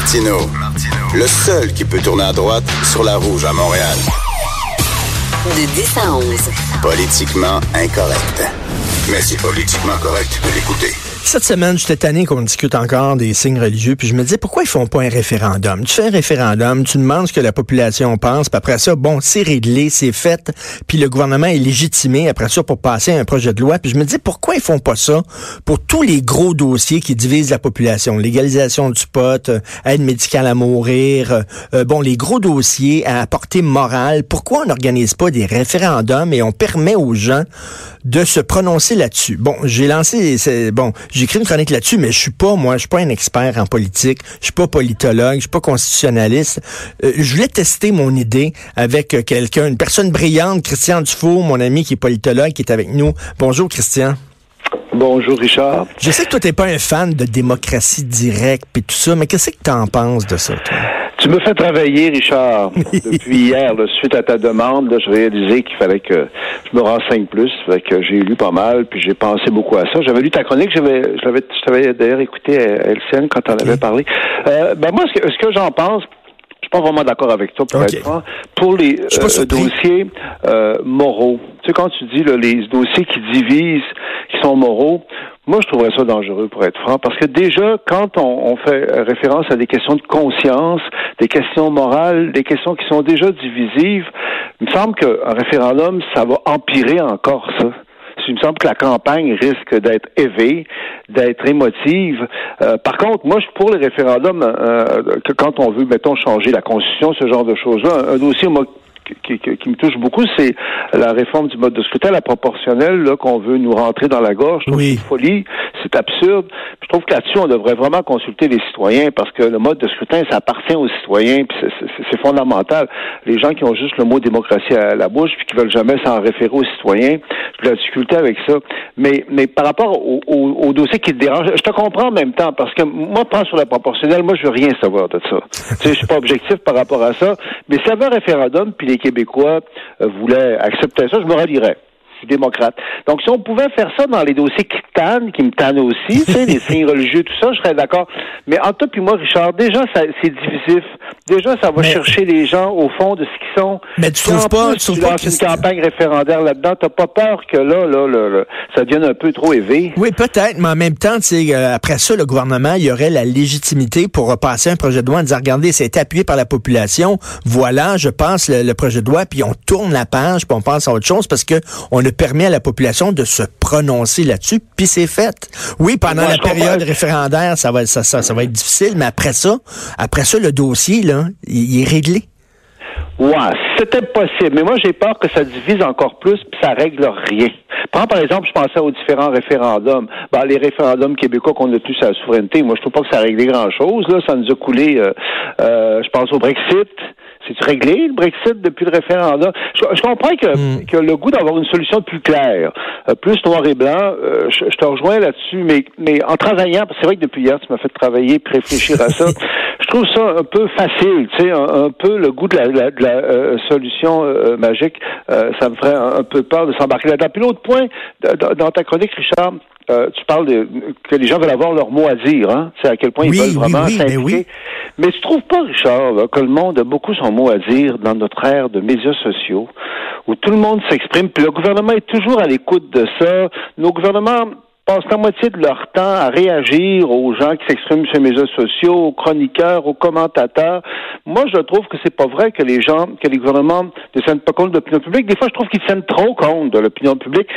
Martino, le seul qui peut tourner à droite sur la rouge à Montréal. De 10 à 11. Politiquement incorrect. Mais c'est politiquement correct de l'écouter. Cette semaine, j'étais tanné qu'on discute encore des signes religieux, puis je me disais, pourquoi ils font pas un référendum? Tu fais un référendum, tu demandes ce que la population pense, puis après ça, bon, c'est réglé, c'est fait, puis le gouvernement est légitimé après ça pour passer un projet de loi. Puis je me dis, pourquoi ils font pas ça pour tous les gros dossiers qui divisent la population? Légalisation du pot, euh, aide médicale à mourir, euh, euh, bon, les gros dossiers à portée morale. Pourquoi on n'organise pas des référendums et on permet aux gens de se prononcer là-dessus? Bon, j'ai lancé, bon, j'ai écrit une chronique là-dessus, mais je suis pas, moi, je suis pas un expert en politique, je suis pas politologue, je suis pas constitutionnaliste. Euh, je voulais tester mon idée avec euh, quelqu'un, une personne brillante, Christian Dufour, mon ami qui est politologue, qui est avec nous. Bonjour, Christian. Bonjour Richard. Je sais que toi, t'es pas un fan de démocratie directe et tout ça, mais qu'est-ce que tu en penses de ça, toi? Tu me fais travailler, Richard. Depuis hier, suite à ta demande, je réalisais qu'il fallait que je me renseigne plus. Fait que j'ai lu pas mal, puis j'ai pensé beaucoup à ça. J'avais lu ta chronique, j'avais, je l'avais, je t'avais d'ailleurs écouté à LCN quand on avait parlé. Euh, ben moi, ce que, ce que j'en pense, je suis pas vraiment d'accord avec toi, pour être Pour les euh, dossiers euh, moraux, tu sais, quand tu dis là, les dossiers qui divisent, qui sont moraux, moi, je trouverais ça dangereux, pour être franc, parce que déjà, quand on, fait référence à des questions de conscience, des questions morales, des questions qui sont déjà divisives, il me semble qu'un référendum, ça va empirer encore ça. Il me semble que la campagne risque d'être élevée, d'être émotive. Euh, par contre, moi, je suis pour les référendums euh, que quand on veut, mettons, changer la Constitution, ce genre de choses-là. Un, dossier, moi, qui, qui, me touche beaucoup, c'est la réforme du mode de scrutin, la proportionnelle là, qu'on veut nous rentrer dans la gorge. C'est une folie, c'est absurde. Je trouve que là-dessus, on devrait vraiment consulter les citoyens parce que le mode de scrutin, ça appartient aux citoyens, puis c'est fondamental. Les gens qui ont juste le mot démocratie à la bouche, puis qui veulent jamais s'en référer aux citoyens, j'ai de la difficulté avec ça. Mais, mais par rapport au, au, dossier qui te dérange, je te comprends en même temps parce que moi, prends sur la proportionnelle, moi, je veux rien savoir de ça. tu sais, je suis pas objectif par rapport à ça. Mais ça va référendum, puis les Québécois euh, voulaient accepter ça, je me démocrate. Donc, si on pouvait faire ça dans les dossiers qui tannent, qui me tannent aussi, tu sais, les signes religieux, tout ça, je serais d'accord. Mais en toi puis moi, Richard, déjà, c'est divisif. Déjà, ça va chercher les gens au fond de ce qu'ils sont. Mais tu trouves pas, tu trouves pas une campagne référendaire là-dedans, t'as pas peur que là, là, là, ça devienne un peu trop élevé? Oui, peut-être, mais en même temps, tu sais, euh, après ça, le gouvernement, il y aurait la légitimité pour repasser un projet de loi en disant, regardez, c'est appuyé par la population. Voilà, je passe le, projet de loi, puis on tourne la page, puis on passe à autre chose parce que on a permet à la population de se prononcer là-dessus, puis c'est fait. Oui, pendant la période référendaire, ça va, ça, ça, va être difficile, mais après ça, après ça, le dossier, là, il, est réglé. Ouais, c'était possible. Mais moi, j'ai peur que ça divise encore plus, puis ça règle rien. Prends, par exemple, je pensais aux différents référendums. Ben, les référendums québécois qu'on a tous à la souveraineté, moi, je trouve pas que ça a réglé grand-chose. Là, ça nous a coulé, euh, euh, je pense au Brexit. C'est réglé le Brexit depuis le référendum. Je, comprends que, hmm. que le goût d'avoir une solution plus claire, euh, plus noir et blanc, euh, je, te rejoins là-dessus, mais, mais en travaillant, c'est vrai que depuis hier, tu m'as fait travailler et réfléchir à ça, je trouve ça un peu facile, tu sais, un, peu le goût de la, de la, euh, solution magique, ça me ferait un, peu peur de s'embarquer là-dedans. Puis l'autre point, dans ta chronique, Richard, tu parles de, que les gens veulent avoir leur mot à dire, hein? C'est à quel point ils veulent vraiment oui, s'impliquer. Mais tu trouves pas, Richard, que le monde a beaucoup son mot à dire dans notre ère de médias sociaux, où tout le monde s'exprime, puis le gouvernement est toujours à l'écoute de ça. Nos gouvernements passent la moitié de leur temps à réagir aux gens qui s'expriment sur les médias sociaux, aux chroniqueurs, aux commentateurs. Moi, je trouve que c'est pas vrai que les gens, que les gouvernements ne tiennent pas compte de l'opinion publique. Des fois, je trouve qu'ils tiennent trop compte de l'opinion publique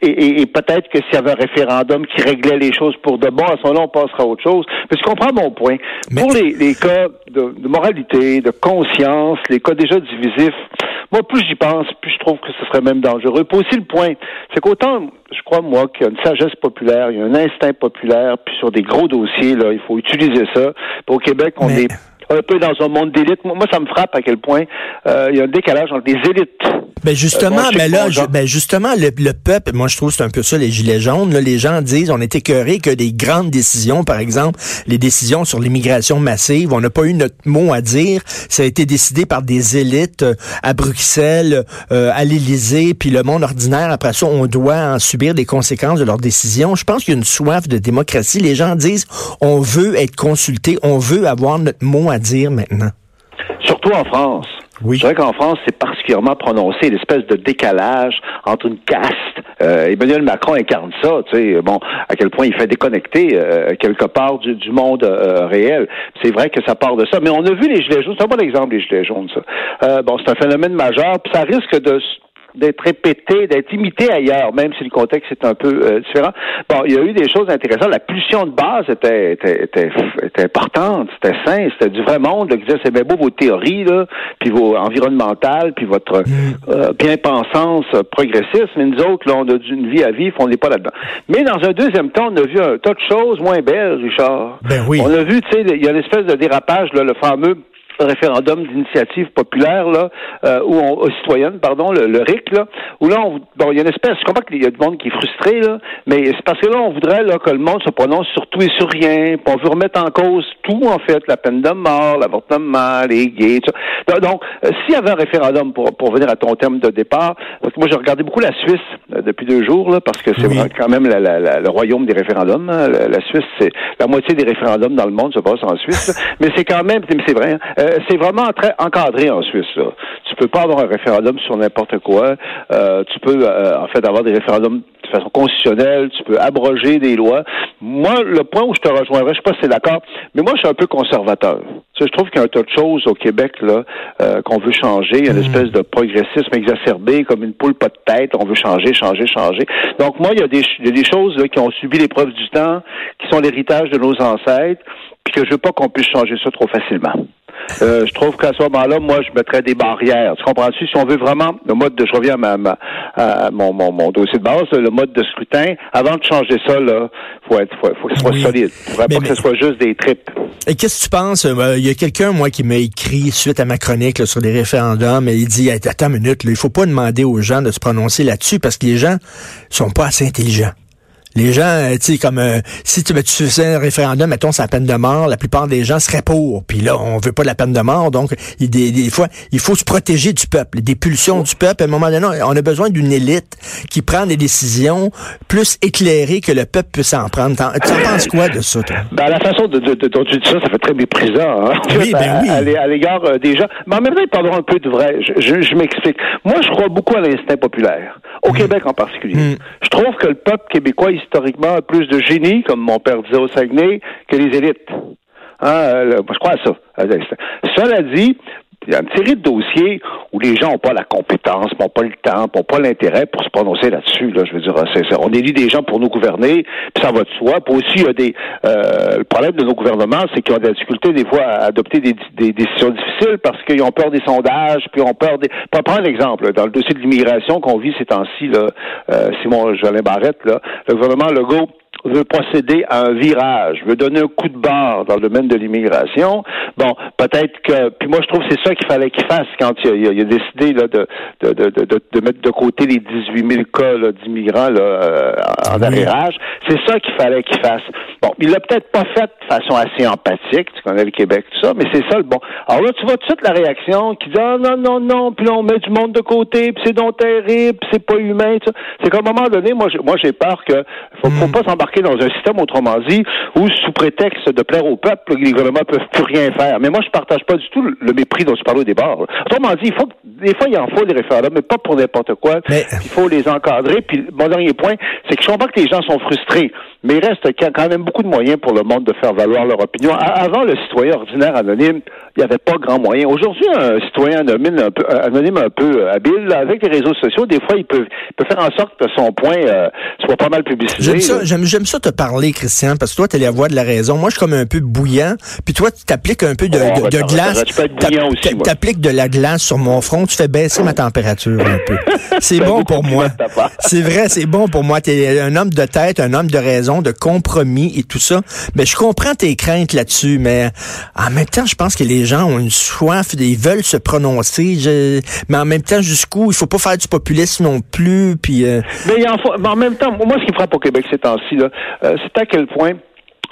et, peut-être que s'il y avait un référendum qui réglait les choses pour de bon, à ce moment-là, on passera à autre chose. Mais tu comprends mon point. Pour les, les cas de, de, moralité, de conscience, les cas déjà divisifs, moi, plus j'y pense, plus je trouve que ce serait même dangereux. Puis aussi le point, c'est qu'autant, je crois, moi, qu'il y a une sagesse populaire, il y a un instinct populaire, puis sur des gros dossiers, là, il faut utiliser ça. Puis au Québec, on est un peu dans un monde d'élite. Moi, ça me frappe à quel point euh, il y a un décalage entre les élites. Ben justement, mais là, ben justement, le, peuple, moi je trouve c'est un peu ça les gilets jaunes. Là, les gens disent, on est écœurés que des grandes décisions, par exemple, les décisions sur l'immigration massive, on n'a pas eu notre mot à dire. Ça a été décidé par des élites euh, à Bruxelles, euh, à l'Élysée, puis le monde ordinaire. Après ça, on doit en subir des conséquences de leurs décisions. Je pense qu'il y a une soif de démocratie. Les gens disent, on veut être consulté, on veut avoir notre mot à dire maintenant. Surtout en France. Oui. C'est vrai qu'en France, c'est particulièrement prononcé, l'espèce de décalage entre une caste. Euh, Emmanuel Macron incarne ça, tu sais, bon, à quel point il fait déconnecter euh, quelque part du, monde euh, réel. C'est vrai que ça part de ça, mais on a vu les gilets jaunes, c'est un bon exemple, les gilets jaunes, ça. Euh, bon, c'est un phénomène majeur, puis ça risque de d'être répété, d'être imité ailleurs, même si le contexte est un peu euh, différent. Bon, il y a eu des choses intéressantes. La pulsion de base était, était, était, était importante, c'était sain, c'était du vrai monde. Là, qui disait, c'est bien beau vos théories, là, puis vos environnementales, puis votre mm. euh, bien-pensance progressiste, mais nous autres, là, on a une vie à vivre, on n'est pas là-dedans. Mais dans un deuxième temps, on a vu un tas de choses moins belles, Richard. Ben oui. On a vu, tu sais, il y a l'espèce de dérapage, là, le fameux référendum d'initiative populaire là, euh, ou on, euh, citoyenne, pardon, le, RIC là, où là, on, bon, il y a une espèce, je comprends qu'il y a du monde qui est frustré là, mais c'est parce que là, on voudrait là que le monde se prononce sur tout et sur rien, puis on veut remettre en cause tout en fait, la peine de mort, l'avortement, les gays, tout ça. Donc, euh, s'il y avait un référendum pour pour venir à ton terme de départ, parce que moi j'ai regardé beaucoup la Suisse euh, depuis deux jours là, parce que c'est quand même la, la, le royaume des référendums. Hein. La, Suisse, c'est la moitié des référendums dans le monde se passe en Suisse, mais c'est quand même, c'est vrai. Hein. Euh, c'est vraiment très encadré en Suisse. Là. Tu peux pas avoir un référendum sur n'importe quoi. Euh, tu peux euh, en fait avoir des référendums de façon constitutionnelle. Tu peux abroger des lois. Moi, le point où je te rejoindrais, je sais pas si c'est d'accord, mais moi, je suis un peu conservateur. Tu sais, je trouve qu'il y a un tas de choses au Québec là qu'on veut changer. Il y a une mm. espèce de progressisme exacerbé, comme une poule pas de tête. On veut changer, changer, changer. Donc moi, il y a des, il y a des choses là, qui ont subi l'épreuve du temps, qui sont l'héritage de nos ancêtres, puis que je veux pas qu'on puisse changer ça trop facilement. Euh, je trouve qu'à ce moment-là, moi, je mettrais des barrières. Tu comprends-tu? Si on veut vraiment le mode de, je reviens à, ma, à mon, mon, mon, dossier de base, le mode de scrutin, avant de changer ça, là, faut être, faut, faut que ce soit solide. Il faudrait pas que ce soit juste des tripes. Et qu'est-ce que tu penses? Euh, il y a quelqu'un, moi, qui m'a écrit suite à ma chronique sur les référendums, et il dit, attends une minute, là, il faut pas demander aux gens de se prononcer là-dessus parce que les gens sont pas assez intelligents. Les gens, euh, tu sais, comme euh, si tu, ben, tu faisais un référendum, mettons, c'est la peine de mort, la plupart des gens seraient pour. Puis là, on veut pas de la peine de mort, donc il, des, des, fois, il faut se protéger du peuple, des pulsions du peuple. À un moment donné, on a besoin d'une élite qui prend des décisions plus éclairées que le peuple peut s'en prendre. Tu en penses quoi de ça, toi? Ben, la façon de, de, dont tu dis ça, ça fait très méprisant, hein? Oui, ben oui. À, l'égard euh, des gens. Mais en même temps, il parlera un peu de vrai. Je, je, m'explique. Moi, je crois beaucoup à l'instinct populaire. Au mm. Québec en particulier. Mm. Je trouve que le peuple québécois, historiquement, plus de génie, comme mon père disait au Saguenay, que les élites. Hein, euh, je crois à ça. Cela dit, une série de dossiers où les gens n'ont pas la compétence, n'ont pas le temps, n'ont pas l'intérêt pour se prononcer là-dessus. Là, je veux dire, on élit des gens pour nous gouverner, puis ça va de soi. Puis aussi, il y a des euh, le problème de nos gouvernements, c'est qu'ils ont des difficultés des fois à adopter des, décisions difficiles parce qu'ils ont peur des sondages, puis ont peur des. Pour prendre l'exemple, dans le dossier de l'immigration qu'on vit ces temps-ci, là, euh, Simon Jolin Barrette, là, le gouvernement Legault veut procéder à un virage, veut donner un coup de barre dans le domaine de l'immigration, bon, peut-être que, puis moi je trouve que c'est ça qu'il fallait qu'il fasse quand il a, il a, décidé là, de, de, de, de, de mettre de côté les 18 000 cas d'immigrants là, euh, en arriérage. C'est ça qu'il fallait qu'il fasse. Bon, il l'a peut-être pas fait de façon assez empathique, tu connais le Québec, tout ça, mais c'est ça le bon. Alors là, tu vois tout de suite la réaction qui dit, ah non, non, non, puis là, on met du monde de côté, puis c'est donc terrible, puis c'est pas humain, C'est qu'à un moment donné, moi, j'ai, moi, j'ai peur que faut, faut hmm. pas s'embarquer dans un système, autrement dit, où sous prétexte de plaire au peuple, les gouvernements peuvent plus rien faire. Mais moi, je partage pas du tout le mépris dont tu parlais au départ. Autrement dit, il faut des fois, il en faut des référendums, mais pas pour n'importe quoi. Il faut les encadrer. Puis mon dernier point, c'est que je comprends que les gens sont frustrés, mais il reste quand même beaucoup de moyens pour le monde de faire valoir leur opinion. Avant, le citoyen ordinaire anonyme, il n'y avait pas grand moyen. Aujourd'hui, un citoyen anonyme un peu, anonyme un peu euh, habile, avec les réseaux sociaux, des fois, il peut, peut faire en sorte que son point euh, soit pas mal publicisé. J'aime ça, j'aime ça te parler, Christian, parce que toi, tu es la voix de la raison. Moi, je suis comme un peu bouillant, puis toi, tu t'appliques un peu de, Oh, de- glace. tu peux être bouillant aussi, moi. T'appliques de la glace sur mon front, tu fais baisser ma température un peu. C'est Ben, bon pour moi. C'est vrai, c'est bon pour moi. Tu es un homme de tête, un homme de raison, de compromis et tout ça. Mais je comprends tes craintes là-dessus, mais en même temps, je pense que les gens ont une soif, ils veulent se prononcer. Mais en même temps, jusqu'où? Il faut pas faire du populisme non plus. Puis euh, Mais, en mais en même temps, moi, ce qui me frappe au Québec ces temps-ci, euh, c'est à quel point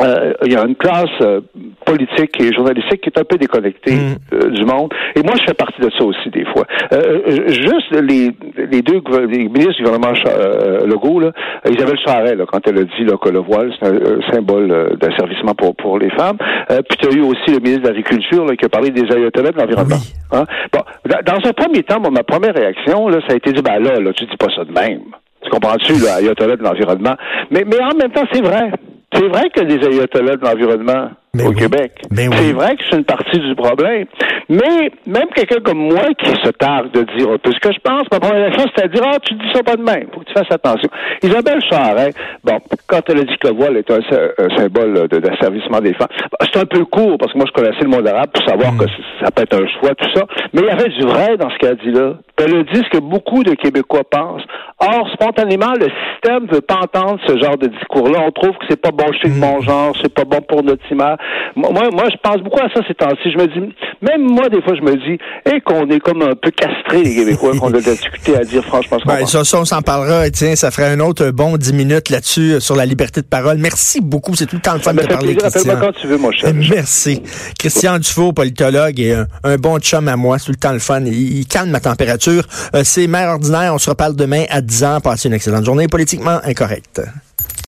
euh, il y a une classe euh, politique et journalistique qui est un peu déconnectée Mm. euh, du monde. Et moi, je fais partie de ça aussi des fois. Euh, euh, juste les, les deux les ministres du gouvernement euh, Legault, là, Isabelle Charret, là, quand elle a dit là, que le voile, c'est un, symbole d'asservissement pour, pour les femmes. Euh, puis tu as eu aussi le ministre de l'Agriculture qui a parlé des ayatollahs de l'environnement. Oui. Hein? Bon, dans- un premier temps, moi, ma première réaction, là, ça a été dit, ben là, là, tu dis pas ça de même. Tu comprends-tu, là, ayatollah de l'environnement? Mais, mais en même temps, c'est vrai. C'est vrai qu'il y a des ayatollahs de l'environnement au oui. Québec. Oui. C'est vrai que c'est une partie du problème. Mais même quelqu'un comme moi qui se targue de dire un peu ce que je pense, ma première réaction, c'était à dire, ah, tu dis ça pas de même. Faut que tu fasses attention. Isabelle Charret, bon, quand elle a dit que le voile est un, sy- un symbole de- d'asservissement des femmes, bah, c'est un peu court parce que moi, je connaissais le monde arabe pour savoir que c- ça peut être un choix, tout ça. Mais il y avait du vrai dans ce qu'elle a dit là. Dit ce que beaucoup de Québécois pensent. Or, spontanément, le système veut pas entendre ce genre de discours-là. On trouve que c'est pas bon chez le bon genre, c'est pas bon pour notre image. Moi, moi, je pense beaucoup à ça ces temps-ci. Je me dis, même moi, des fois, je me dis, et qu'on est comme un peu castrés, les Québécois, qu'on a de la difficulté à dire franchement ce qu'on ben, ça, ça, on s'en parlera. Et Tiens, ça ferait un autre bon 10 minutes là-dessus euh, sur la liberté de parole. Merci beaucoup. C'est tout le temps le fun de parler. Christian. Quand tu veux, mon cher. Merci. Christian Dufault, politologue et un, un bon chum à moi, c'est tout le temps le fun. Il, il calme ma température. Euh, c'est mère ordinaire. On se reparle demain à 10 h Passez une excellente journée politiquement incorrecte.